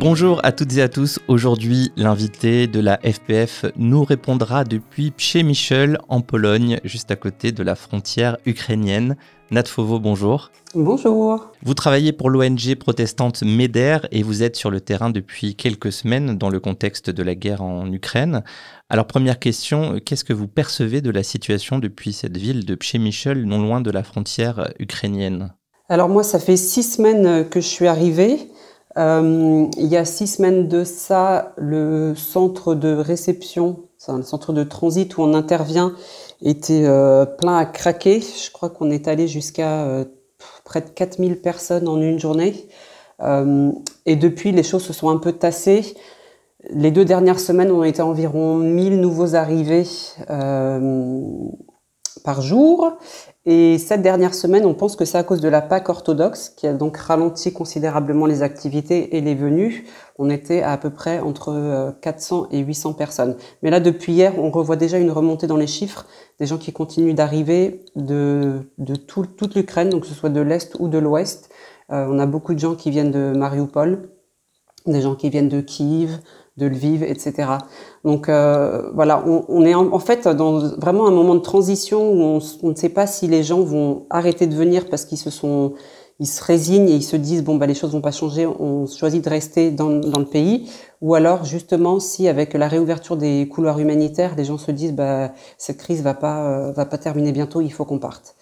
Bonjour à toutes et à tous. Aujourd'hui, l'invité de la FPF nous répondra depuis Michel en Pologne, juste à côté de la frontière ukrainienne. Nat Fovo, bonjour. Bonjour. Vous travaillez pour l'ONG protestante MEDER et vous êtes sur le terrain depuis quelques semaines dans le contexte de la guerre en Ukraine. Alors première question, qu'est-ce que vous percevez de la situation depuis cette ville de Michel, non loin de la frontière ukrainienne? Alors moi, ça fait six semaines que je suis arrivée. Euh, il y a six semaines de ça, le centre de réception, c'est un centre de transit où on intervient, était euh, plein à craquer. Je crois qu'on est allé jusqu'à euh, près de 4000 personnes en une journée. et depuis, les choses se sont un peu tassées. Les deux dernières semaines, on été environ 1000 nouveaux arrivés par jour. Et cette dernière semaine, on pense que c'est à cause de la Pâque orthodoxe qui a donc ralenti considérablement les activités et les venues. On était à, peu près entre 400 euh, et 800 personnes. Mais là, depuis hier, on revoit déjà une remontée dans les chiffres des gens qui continuent d'arriver de, de tout, toute l'Ukraine, donc que ce soit de l'Est ou de l'Ouest. Euh, on a beaucoup de gens qui viennent de Mariupol, des gens qui viennent de Kiev, de Lviv, etc. Donc euh, voilà, on, est en, fait dans vraiment un moment de transition où on, ne sait pas si les gens vont arrêter de venir parce qu'ils se sont, ils se résignent et ils se disent bon bah les choses vont pas changer, on choisit de rester dans, dans le pays, ou alors justement si avec la réouverture des couloirs humanitaires, les gens se disent bah cette crise va pas euh, va pas terminer bientôt, il faut qu'on parte.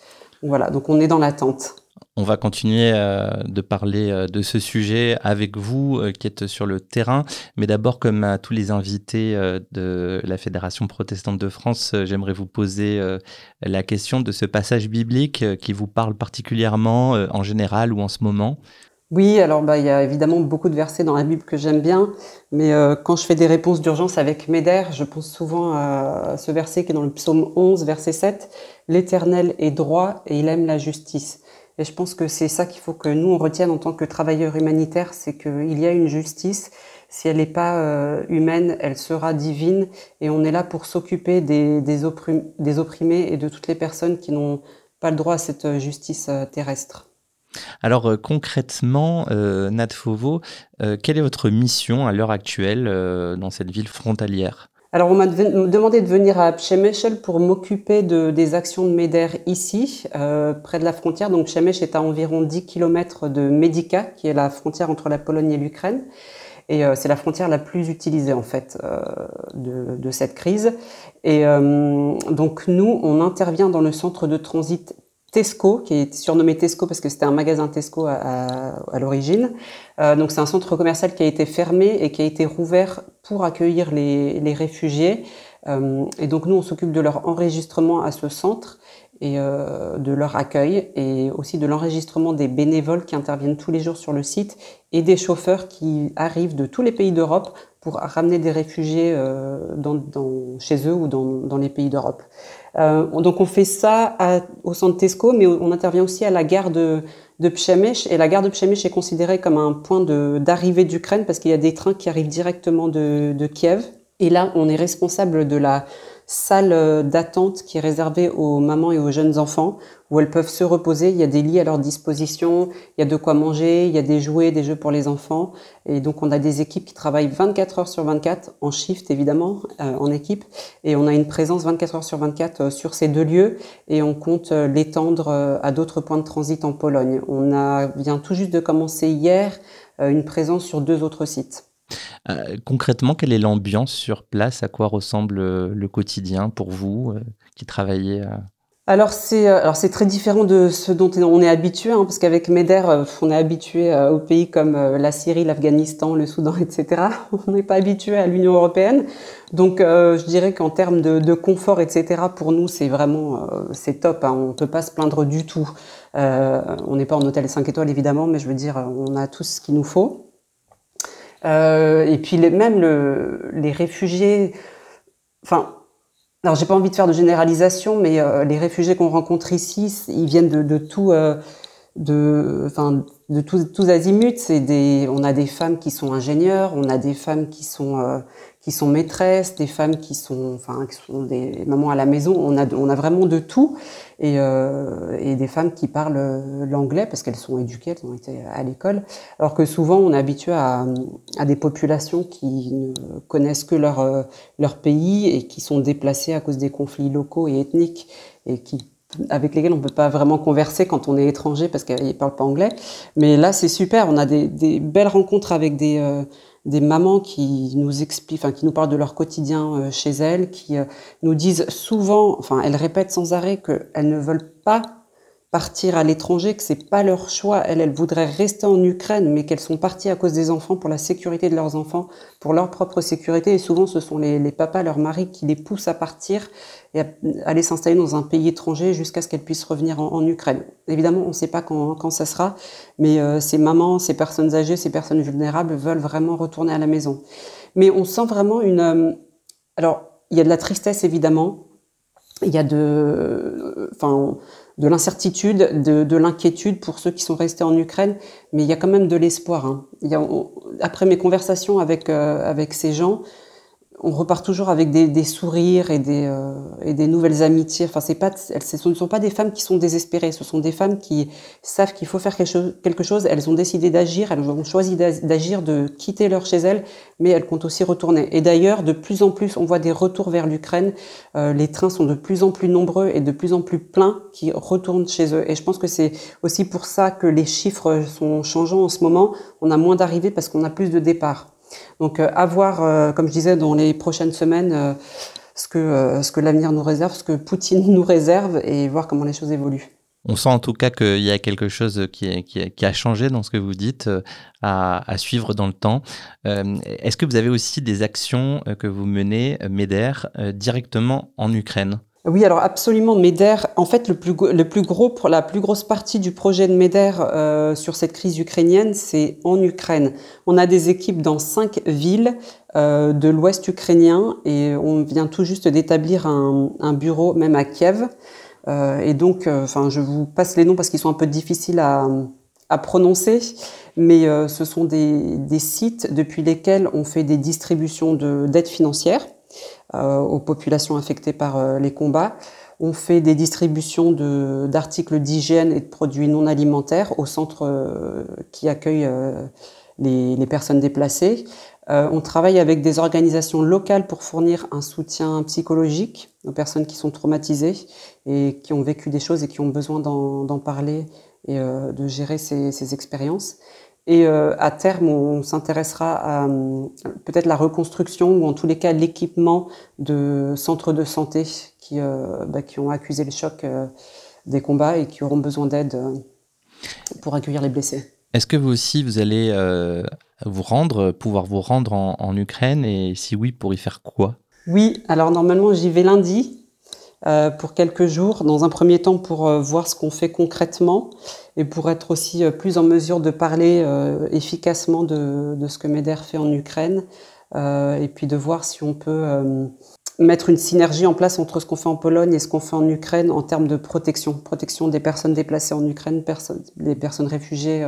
Voilà, donc on est dans l'attente. On va continuer euh, de parler euh, de ce sujet avec vous euh, qui êtes sur le terrain. Mais d'abord, comme à tous les invités de la Fédération protestante de France, j'aimerais vous poser la question de ce passage biblique qui vous parle particulièrement en général ou en ce moment. Oui, alors bah, il y a évidemment beaucoup de versets dans la Bible que j'aime bien, mais quand je fais des réponses d'urgence avec Méder, je pense souvent à ce verset qui est dans le psaume 11, verset 7, L'Éternel est droit et il aime la justice. Et je pense que c'est ça qu'il faut que nous, on retienne en tant que travailleurs humanitaires, c'est qu'il y a une justice. Si elle n'est pas euh, humaine, elle sera divine. Et on est là pour s'occuper des, opprimés et de toutes les personnes qui n'ont pas le droit à cette euh, justice euh, terrestre. Alors concrètement, Nat Fovo, quelle est votre mission à l'heure actuelle dans cette ville frontalière? Alors, on m'a demandé de venir à Przemyśl pour m'occuper de, des actions de MEDER ici, euh, près de la frontière. Donc, Przemyśl est à environ 10 km de Medica, qui est la frontière entre la Pologne et l'Ukraine. Et euh, c'est la frontière la plus utilisée, en fait, euh, de, de, cette crise. Et euh, donc, nous, on intervient dans le centre de transit Tesco, qui est surnommé Tesco parce que c'était un magasin Tesco à, l'origine. Euh, donc c'est un centre commercial qui a été fermé et qui a été rouvert pour accueillir les, les réfugiés. Euh, et donc nous, on s'occupe de leur enregistrement à ce centre et euh, de leur accueil et aussi de l'enregistrement des bénévoles qui interviennent tous les jours sur le site et des chauffeurs qui arrivent de tous les pays d'Europe pour ramener des réfugiés euh, dans, dans, chez eux ou dans, dans les pays d'Europe. Euh, donc on fait ça à, au centre Tesco, mais on intervient aussi à la gare de, de Przemyśl. Et la gare de Przemyśl est considérée comme un point d'arrivée d'Ukraine parce qu'il y a des trains qui arrivent directement de, de Kiev. Et là, on est responsable de la salle euh, d'attente qui est réservée aux mamans et aux jeunes enfants où elles peuvent se reposer. Il y a des lits à leur disposition, il y a de quoi manger, il y a des jouets, des jeux pour les enfants. Et donc on a des équipes qui travaillent 24 heures sur 24, en shift évidemment, euh, en équipe. Et on a une présence 24 heures sur 24 euh, sur ces deux lieux et on compte l'étendre à d'autres points de transit en Pologne. On a, vient tout juste de commencer hier une présence sur deux autres sites. Euh, concrètement, quelle est l'ambiance sur place? À quoi ressemble euh, le quotidien pour vous euh, qui travaillez alors c'est alors c'est très différent de ce dont on est habitué, hein, parce qu'avec MEDER, on est habitué aux pays comme la Syrie, l'Afghanistan, le Soudan, etc. On n'est pas habitué à l'Union européenne, donc je dirais qu'en termes de, confort, etc. Pour nous, c'est vraiment c'est top. Hein, on peut pas se plaindre du tout. on n'est pas en hôtel 5 étoiles évidemment, mais je veux dire, on a tout ce qu'il nous faut. Euh, et puis même le, les réfugiés, enfin, alors j'ai pas envie de faire de généralisation, mais euh, les réfugiés qu'on rencontre ici, ils viennent de, tout, euh, de, tous, azimuts. On a des femmes qui sont ingénieurs, on a des femmes qui sont qui sont maîtresses, des femmes qui sont, enfin, qui sont des mamans à la maison. On a, on a vraiment de tout, et, euh, et des femmes qui parlent l'anglais parce qu'elles sont éduquées, elles ont été à l'école. Alors que souvent, on est habitué à, à, des populations qui ne connaissent que leur leur pays et qui sont déplacées à cause des conflits locaux et ethniques et qui avec lesquels on peut pas vraiment converser quand on est étranger parce qu'ils parlent pas anglais. Mais là, c'est super. On a des, des, belles rencontres avec des, euh, des mamans qui nous expliquent, enfin, qui nous parlent de leur quotidien euh, chez elles, qui euh, nous disent souvent, enfin, elles répètent sans arrêt qu'elles ne veulent pas partir à l'étranger, que c'est pas leur choix. Elles, elles voudraient rester en Ukraine, mais qu'elles sont parties à cause des enfants, pour la sécurité de leurs enfants, pour leur propre sécurité. Et souvent, ce sont les, les papas, leurs maris, qui les poussent à partir et à aller s'installer dans un pays étranger jusqu'à ce qu'elles puissent revenir en, Ukraine. Évidemment, on ne sait pas quand, quand ça sera, mais euh, ces mamans, ces personnes âgées, ces personnes vulnérables veulent vraiment retourner à la maison. Mais on sent vraiment une... Euh, alors, il y a de la tristesse, évidemment. Il y a de... Enfin de l'incertitude, de, de l'inquiétude pour ceux qui sont restés en Ukraine, mais il y a quand même de l'espoir. Hein. après mes conversations avec, euh, avec ces gens, on repart toujours avec des, des sourires et des, euh, et des nouvelles amitiés. Enfin, c'est pas, ce ne sont pas des femmes qui sont désespérées. Ce sont des femmes qui savent qu'il faut faire quelque chose, quelque chose. Elles ont décidé d'agir. Elles ont choisi d'agir, de quitter leur chez elles, mais elles comptent aussi retourner. Et d'ailleurs, de plus en plus, on voit des retours vers l'Ukraine. Euh, les trains sont de plus en plus nombreux et de plus en plus pleins qui retournent chez eux. Et je pense que c'est aussi pour ça que les chiffres sont changeants en ce moment. On a moins d'arrivées parce qu'on a plus de départs. Donc euh, à voir, euh, comme je disais, dans les prochaines semaines, euh, ce que, l'avenir nous réserve, ce que Poutine nous réserve et voir comment les choses évoluent. On sent en tout cas qu'il y a quelque chose qui, a changé dans ce que vous dites, à, à suivre dans le temps. Est-ce que vous avez aussi des actions que vous menez, MEDER, directement en Ukraine? Oui, alors absolument, MEDER, en fait, le plus, le plus gros, la plus grosse partie du projet de MEDER euh, sur cette crise ukrainienne, c'est en Ukraine. On a des équipes dans cinq villes euh, de l'ouest ukrainien et on vient tout juste d'établir un, bureau même à Kiev. Euh, et donc, enfin, je vous passe les noms parce qu'ils sont un peu difficiles à, à prononcer, mais ce sont des, des sites depuis lesquels on fait des distributions d'aide financière euh, aux populations affectées par euh, les combats. On fait des distributions d'articles d'hygiène et de produits non alimentaires au centre euh, qui accueille les, personnes déplacées. on travaille avec des organisations locales pour fournir un soutien psychologique aux personnes qui sont traumatisées et qui ont vécu des choses et qui ont besoin d'en parler et de gérer ces expériences. Et euh, à terme, on s'intéressera à euh, peut-être la reconstruction ou en tous les cas l'équipement de centres de santé qui, euh, bah, qui ont accusé le choc euh, des combats et qui auront besoin d'aide euh, pour accueillir les blessés. Est-ce que vous aussi, vous allez vous rendre, pouvoir vous rendre en, en Ukraine? Et si oui, pour y faire quoi? Oui, alors normalement j'y vais lundi. Euh, pour quelques jours, dans un premier temps pour euh, voir ce qu'on fait concrètement et pour être aussi euh, plus en mesure de parler efficacement de, ce que MEDER fait en Ukraine et puis de voir si on peut mettre une synergie en place entre ce qu'on fait en Pologne et ce qu'on fait en Ukraine en termes de protection, protection des personnes déplacées en Ukraine, des personnes réfugiées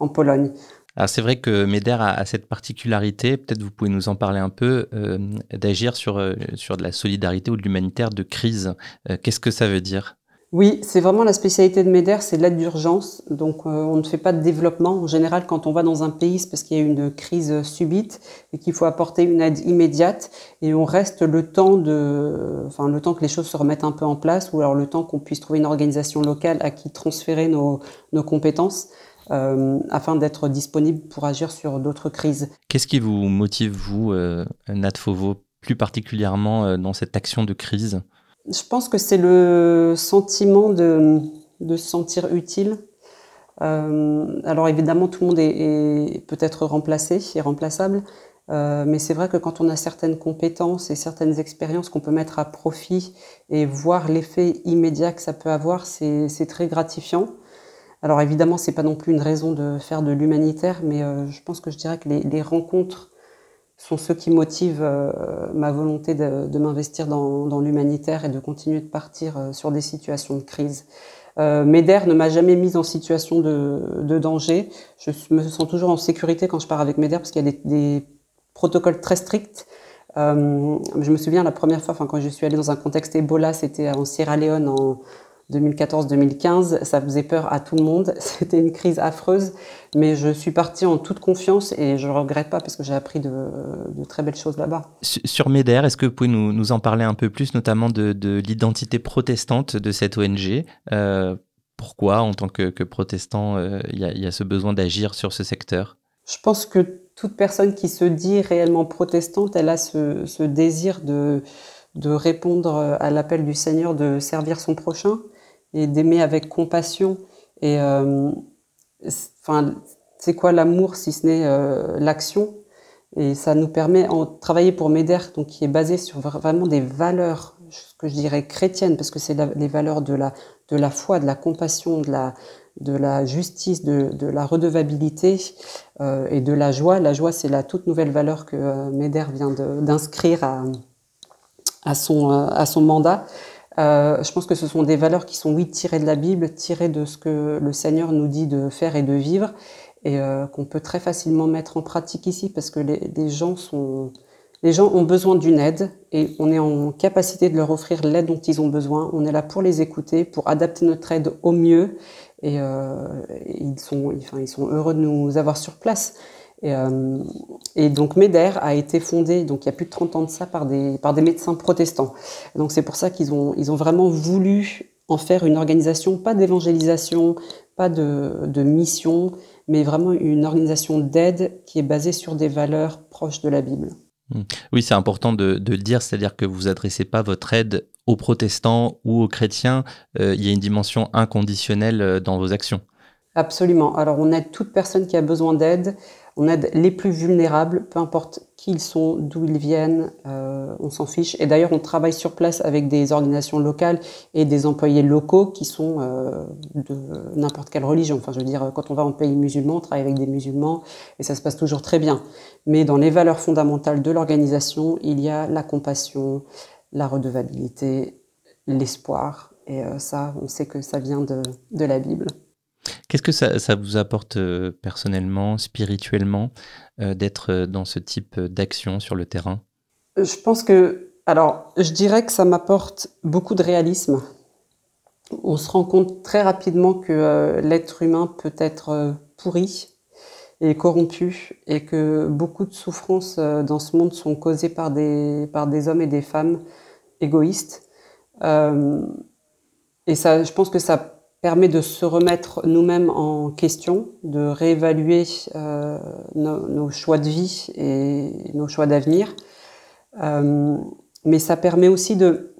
en Pologne. Alors c'est vrai que MEDER a, cette particularité, peut-être vous pouvez nous en parler un peu, euh, d'agir sur, euh, sur de la solidarité ou de l'humanitaire de crise. Euh, Qu'est-ce que ça veut dire? Oui, c'est vraiment la spécialité de MEDER, c'est l'aide d'urgence. Donc euh, on ne fait pas de développement. En général, quand on va dans un pays, c'est parce qu'il y a une crise subite et qu'il faut apporter une aide immédiate. Et on reste le temps de, enfin le temps que les choses se remettent un peu en place, ou alors le temps qu'on puisse trouver une organisation locale à qui transférer nos, nos compétences euh, afin d'être disponible pour agir sur d'autres crises. Qu'est-ce qui vous motive, vous, euh, Nat Fauveau, plus particulièrement euh, dans cette action de crise? Je pense que c'est le sentiment de, de se sentir utile. Euh, alors évidemment, tout le monde est, est peut-être remplacé et remplaçable, euh, mais c'est vrai que quand on a certaines compétences et certaines expériences qu'on peut mettre à profit et voir l'effet immédiat que ça peut avoir, c'est très gratifiant. Alors évidemment, c'est pas non plus une raison de faire de l'humanitaire, mais euh, je pense que je dirais que les, rencontres sont ceux qui motivent euh, ma volonté de, m'investir dans, l'humanitaire et de continuer de partir euh, sur des situations de crise. Euh, MEDER ne m'a jamais mise en situation de, danger. Je me sens toujours en sécurité quand je pars avec MEDER parce qu'il y a des, des protocoles très stricts je me souviens la première fois, quand je suis allée dans un contexte Ebola, c'était en Sierra Leone en 2014-2015, ça faisait peur à tout le monde. C'était une crise affreuse, mais je suis partie en toute confiance et je ne regrette pas parce que j'ai appris de, très belles choses là-bas. Sur MEDER, est-ce que vous pouvez nous, en parler un peu plus, notamment de, l'identité protestante de cette ONG euh, Pourquoi, en tant que, protestant, euh, il y, a ce besoin d'agir sur ce secteur? Je pense que toute personne qui se dit réellement protestante, elle a ce, désir de de répondre à l'appel du Seigneur de servir son prochain et d'aimer avec compassion. Et euh, enfin, c'est quoi l'amour si ce n'est euh, l'action? Et ça nous permet, en travailler pour MEDER, donc qui est basé sur vraiment des valeurs, que je dirais chrétiennes, parce que c'est les valeurs de la, de la foi, de la compassion, de la, de la justice, de, de la redevabilité euh, et de la joie. La joie, c'est la toute nouvelle valeur que euh, MEDER vient d'inscrire à, à, son, à son mandat. Euh, je pense que ce sont des valeurs qui sont, oui, tirées de la Bible, tirées de ce que le Seigneur nous dit de faire et de vivre, et euh, qu'on peut très facilement mettre en pratique ici, parce que les, gens sont, les gens ont besoin d'une aide, et on est en capacité de leur offrir l'aide dont ils ont besoin. On est là pour les écouter, pour adapter notre aide au mieux, et, euh, ils sont, enfin, ils sont heureux de nous avoir sur place. Et, euh, et, donc MEDER a été fondé, donc il y a plus de 30 ans de ça, par des, par des médecins protestants. Donc c'est pour ça qu'ils ont, ils ont vraiment voulu en faire une organisation, pas d'évangélisation, pas de, de, mission, mais vraiment une organisation d'aide qui est basée sur des valeurs proches de la Bible. Mmh. Oui, c'est important de, de, le dire, c'est-à-dire que vous adressez pas votre aide aux protestants ou aux chrétiens, euh, il y a une dimension inconditionnelle euh, dans vos actions. Absolument. Alors on aide toute personne qui a besoin d'aide. On aide les plus vulnérables, peu importe qui ils sont, d'où ils viennent, euh, on s'en fiche. Et d'ailleurs, on travaille sur place avec des organisations locales et des employés locaux qui sont euh, de n'importe quelle religion. Enfin, je veux dire, quand on va en pays musulman, on travaille avec des musulmans et ça se passe toujours très bien. Mais dans les valeurs fondamentales de l'organisation, il y a la compassion, la redevabilité, l'espoir. Et euh, ça, on sait que ça vient de, de la Bible. Qu'est-ce que ça, vous apporte euh, personnellement, spirituellement, euh, d'être euh, dans ce type d'action sur le terrain? Je pense que, alors, je dirais que ça m'apporte beaucoup de réalisme. On se rend compte très rapidement que l'être humain peut être pourri et corrompu et que beaucoup de souffrances dans ce monde sont causées par des, par des hommes et des femmes égoïstes. et ça, je pense que ça permet de se remettre nous-mêmes en question, de réévaluer euh, nos, choix de vie et nos choix d'avenir. Euh, mais ça permet aussi de,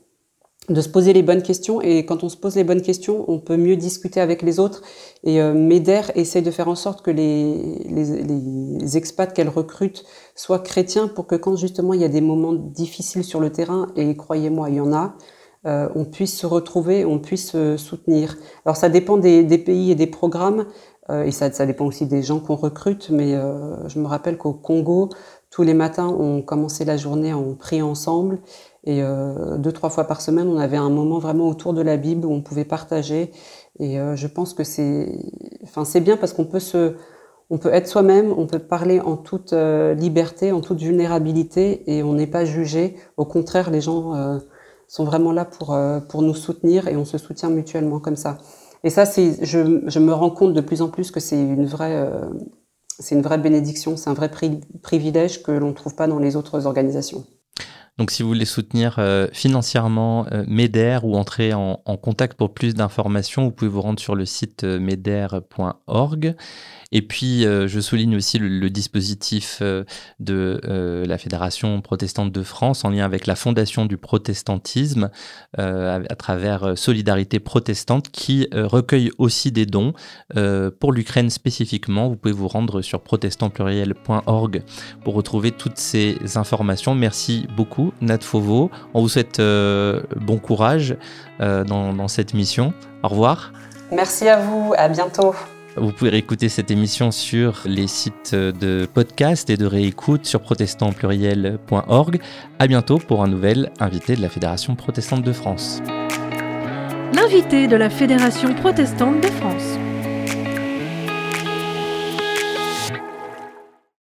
de se poser les bonnes questions. Et quand on se pose les bonnes questions, on peut mieux discuter avec les autres. Et euh, MEDER essaie de faire en sorte que les, les, les expats qu'elle recrute soient chrétiens pour que quand justement il y a des moments difficiles sur le terrain, et croyez-moi, il y en a, euh, on puisse se retrouver, on puisse se soutenir. Alors ça dépend des, pays et des programmes, euh, et ça, dépend aussi des gens qu'on recrute, mais euh, je me rappelle qu'au Congo, tous les matins, on commençait la journée en priant ensemble, et deux, trois fois par semaine, on avait un moment vraiment autour de la Bible où on pouvait partager, et je pense que c'est enfin, bien parce qu'on peut se... On peut être soi-même, on peut parler en toute liberté, en toute vulnérabilité, et on n'est pas jugé. Au contraire, les gens sont vraiment là pour, euh, pour nous soutenir et on se soutient mutuellement comme ça. Et ça, c'est, je, je me rends compte de plus en plus que c'est une vraie, euh, c'est une vraie bénédiction, c'est un vrai privilège que l'on ne trouve pas dans les autres organisations. Donc si vous voulez soutenir euh, financièrement MEDER ou entrer en, contact pour plus d'informations, vous pouvez vous rendre sur le site meder.org. Et puis, euh, je souligne aussi le, dispositif euh, de euh, la Fédération protestante de France en lien avec la Fondation du protestantisme à, travers Solidarité protestante qui recueille aussi des dons pour l'Ukraine spécifiquement. Vous pouvez vous rendre sur protestantpluriel.org pour retrouver toutes ces informations. Merci beaucoup, Nat Fauveau. On vous souhaite bon courage dans, dans cette mission. Au revoir. Merci à vous. À bientôt. Vous pouvez réécouter cette émission sur les sites de podcast et de réécoute sur protestantpluriel.org. À bientôt pour un nouvel invité de la Fédération protestante de France. L'invité de la Fédération protestante de France.